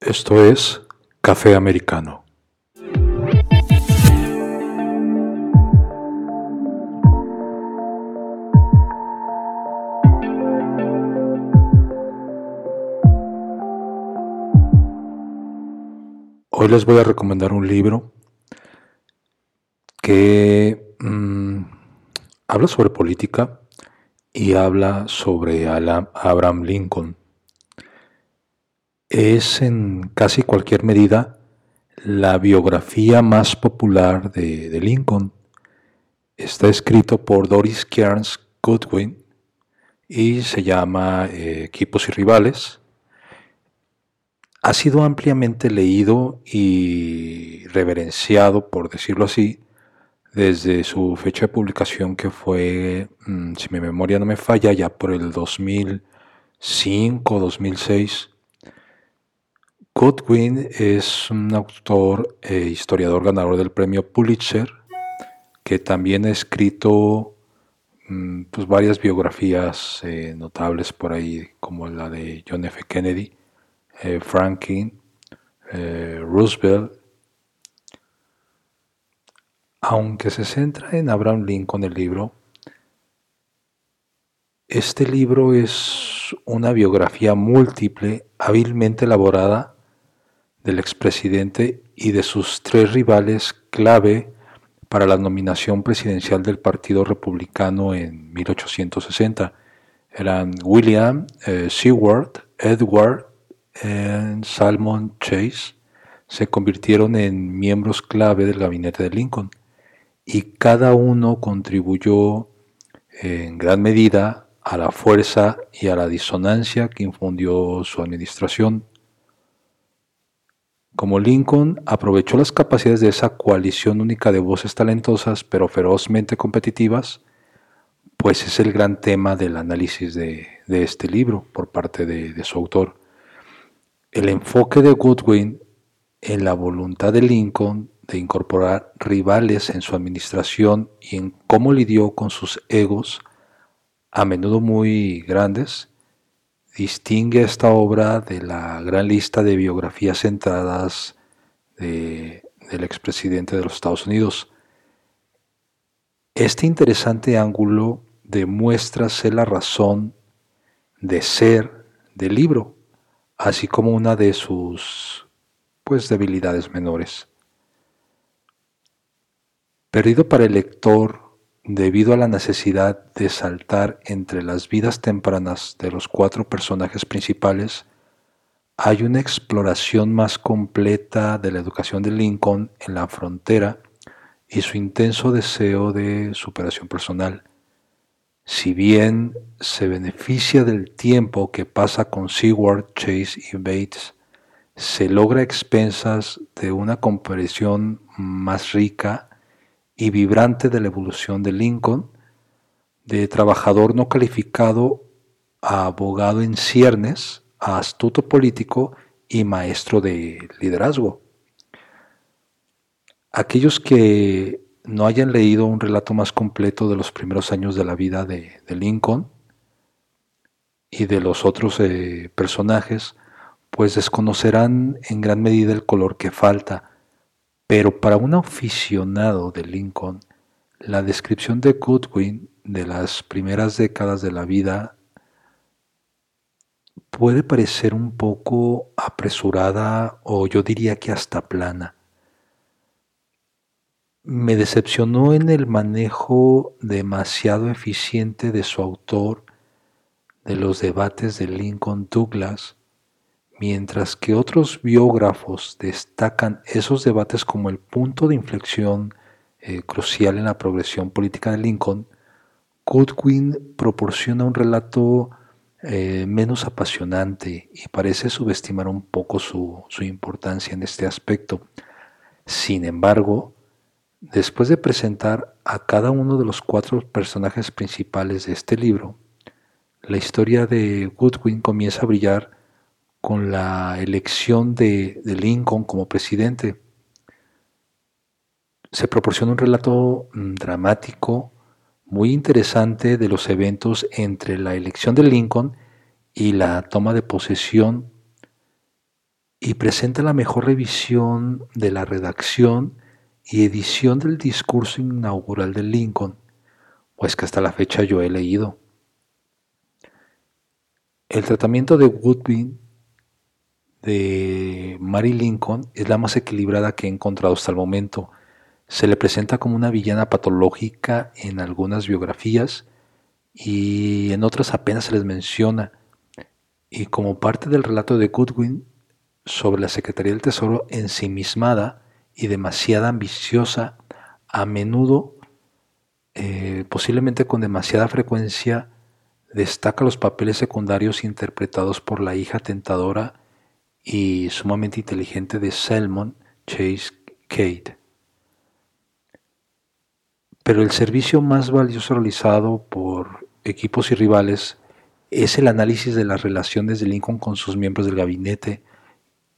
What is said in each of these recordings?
Esto es Café Americano. Hoy les voy a recomendar un libro que mm, habla sobre política y habla sobre Abraham Lincoln es en casi cualquier medida la biografía más popular de, Lincoln. Está escrito por Doris Kearns Goodwin y se llama eh, Equipos y Rivales. Ha sido ampliamente leído y reverenciado, por decirlo así, desde su fecha de publicación que fue, mm, si mi memoria no me falla, ya por el 2005, 2006 Godwin es un autor e historiador ganador del premio Pulitzer, que también ha escrito mm, pues, varias biografías eh, notables por ahí, como la de John F. Kennedy, eh, Franklin, Roosevelt. Aunque se centra en Abraham Lincoln el libro, este libro es una biografía múltiple, hábilmente elaborada del expresidente y de sus tres rivales clave para la nominación presidencial del Partido Republicano en 1860. Eran William eh, Seward, Edward y Salmon Chase. Se convirtieron en miembros clave del gabinete de Lincoln y cada uno contribuyó en gran medida a la fuerza y a la disonancia que infundió su administración como Lincoln aprovechó las capacidades de esa coalición única de voces talentosas pero ferozmente competitivas, pues es el gran tema del análisis de, este libro por parte de, de su autor. El enfoque de Goodwin en la voluntad de Lincoln de incorporar rivales en su administración y en cómo lidió con sus egos, a menudo muy grandes, distingue esta obra de la gran lista de biografías centradas del expresidente de los Estados Unidos. Este interesante ángulo demuestra ser la razón de ser del libro, así como una de sus pues debilidades menores. Perdido para el lector debido a la necesidad de saltar entre las vidas tempranas de los cuatro personajes principales, hay una exploración más completa de la educación de Lincoln en la frontera y su intenso deseo de superación personal. Si bien se beneficia del tiempo que pasa con Seward, Chase y Bates, se logra expensas de una comprensión más rica y vibrante de la evolución de Lincoln, de trabajador no calificado a abogado en ciernes, a astuto político y maestro de liderazgo. Aquellos que no hayan leído un relato más completo de los primeros años de la vida de, Lincoln y de los otros eh, personajes, pues desconocerán en gran medida el color que falta pero para un aficionado de Lincoln, la descripción de Goodwin de las primeras décadas de la vida puede parecer un poco apresurada o yo diría que hasta plana. Me decepcionó en el manejo demasiado eficiente de su autor de los debates de Lincoln Douglas Mientras que otros biógrafos destacan esos debates como el punto de inflexión eh, crucial en la progresión política de Lincoln, Goodwin proporciona un relato eh, menos apasionante y parece subestimar un poco su, su importancia en este aspecto. Sin embargo, después de presentar a cada uno de los cuatro personajes principales de este libro, la historia de Goodwin comienza a brillar con la elección de, Lincoln como presidente. Se proporciona un relato mm, dramático muy interesante de los eventos entre la elección de Lincoln y la toma de posesión y presenta la mejor revisión de la redacción y edición del discurso inaugural de Lincoln, pues que hasta la fecha yo he leído. El tratamiento de Woodbine de Mary Lincoln es la más equilibrada que he encontrado hasta el momento. Se le presenta como una villana patológica en algunas biografías y en otras apenas se les menciona. Y como parte del relato de Goodwin sobre la Secretaría del Tesoro ensimismada y demasiada ambiciosa, a menudo, eh, posiblemente con demasiada frecuencia, destaca los papeles secundarios interpretados por la hija tentadora y sumamente inteligente de Selmon Chase Kate. Pero el servicio más valioso realizado por equipos y rivales es el análisis de las relaciones de Lincoln con sus miembros del gabinete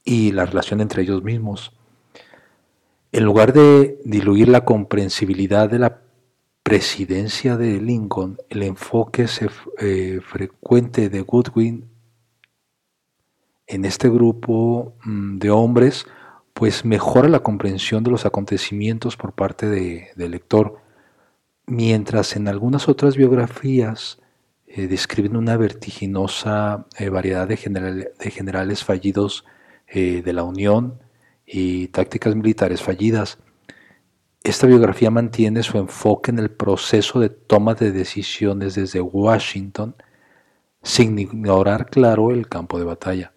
y la relación entre ellos mismos. En lugar de diluir la comprensibilidad de la presidencia de Lincoln, el enfoque eh, frecuente de Goodwin en este grupo mm, de hombres, pues mejora la comprensión de los acontecimientos por parte del lector, mientras en algunas otras biografías eh, describen una vertiginosa eh, variedad de, generales fallidos eh, de la Unión y tácticas militares fallidas. Esta biografía mantiene su enfoque en el proceso de toma de decisiones desde Washington, sin ignorar, claro, el campo de batalla.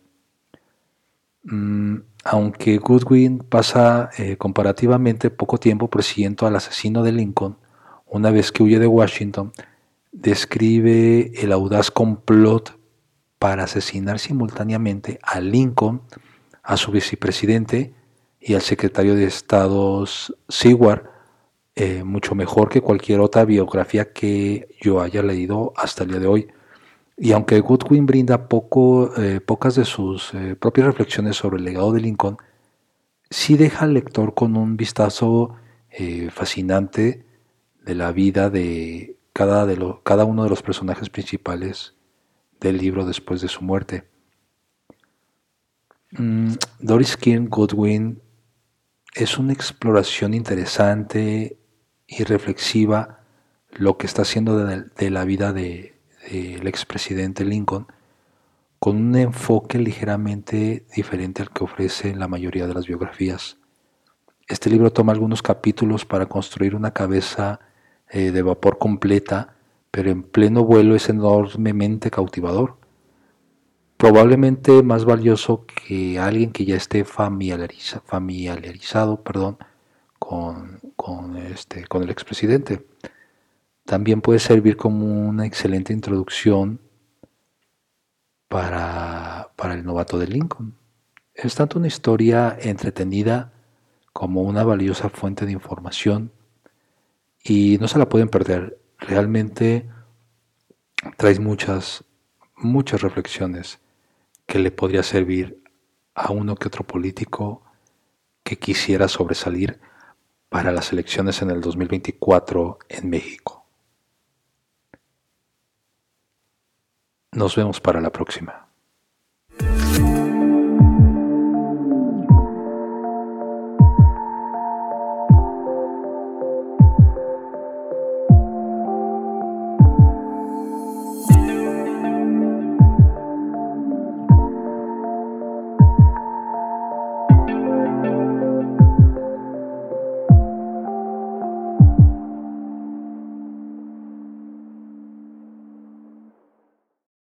Mm, aunque Goodwin pasa eh, comparativamente poco tiempo persiguiendo al asesino de Lincoln, una vez que huye de Washington, describe el audaz complot para asesinar simultáneamente a Lincoln, a su vicepresidente y al secretario de Estado Seward, eh, mucho mejor que cualquier otra biografía que yo haya leído hasta el día de hoy. Y aunque Goodwin brinda poco, eh, pocas de sus eh, propias reflexiones sobre el legado de Lincoln, sí deja al lector con un vistazo eh, fascinante de la vida de cada, de cada uno de los personajes principales del libro después de su muerte. Mm, Doris Kearns Goodwin es una exploración interesante y reflexiva lo que está haciendo de la vida de, del expresidente Lincoln con un enfoque ligeramente diferente al que ofrece la mayoría de las biografías. Este libro toma algunos capítulos para construir una cabeza eh, de vapor completa, pero en pleno vuelo es enormemente cautivador. Probablemente más valioso que alguien que ya esté familiarizado perdón, con, con, este, con el expresidente. También puede servir como una excelente introducción para, el novato de Lincoln. Es tanto una historia entretenida como una valiosa fuente de información y no se la pueden perder. Realmente trae muchas, muchas reflexiones que le podría servir a uno que otro político que quisiera sobresalir para las elecciones en el 2024 en México. Nos vemos para la próxima.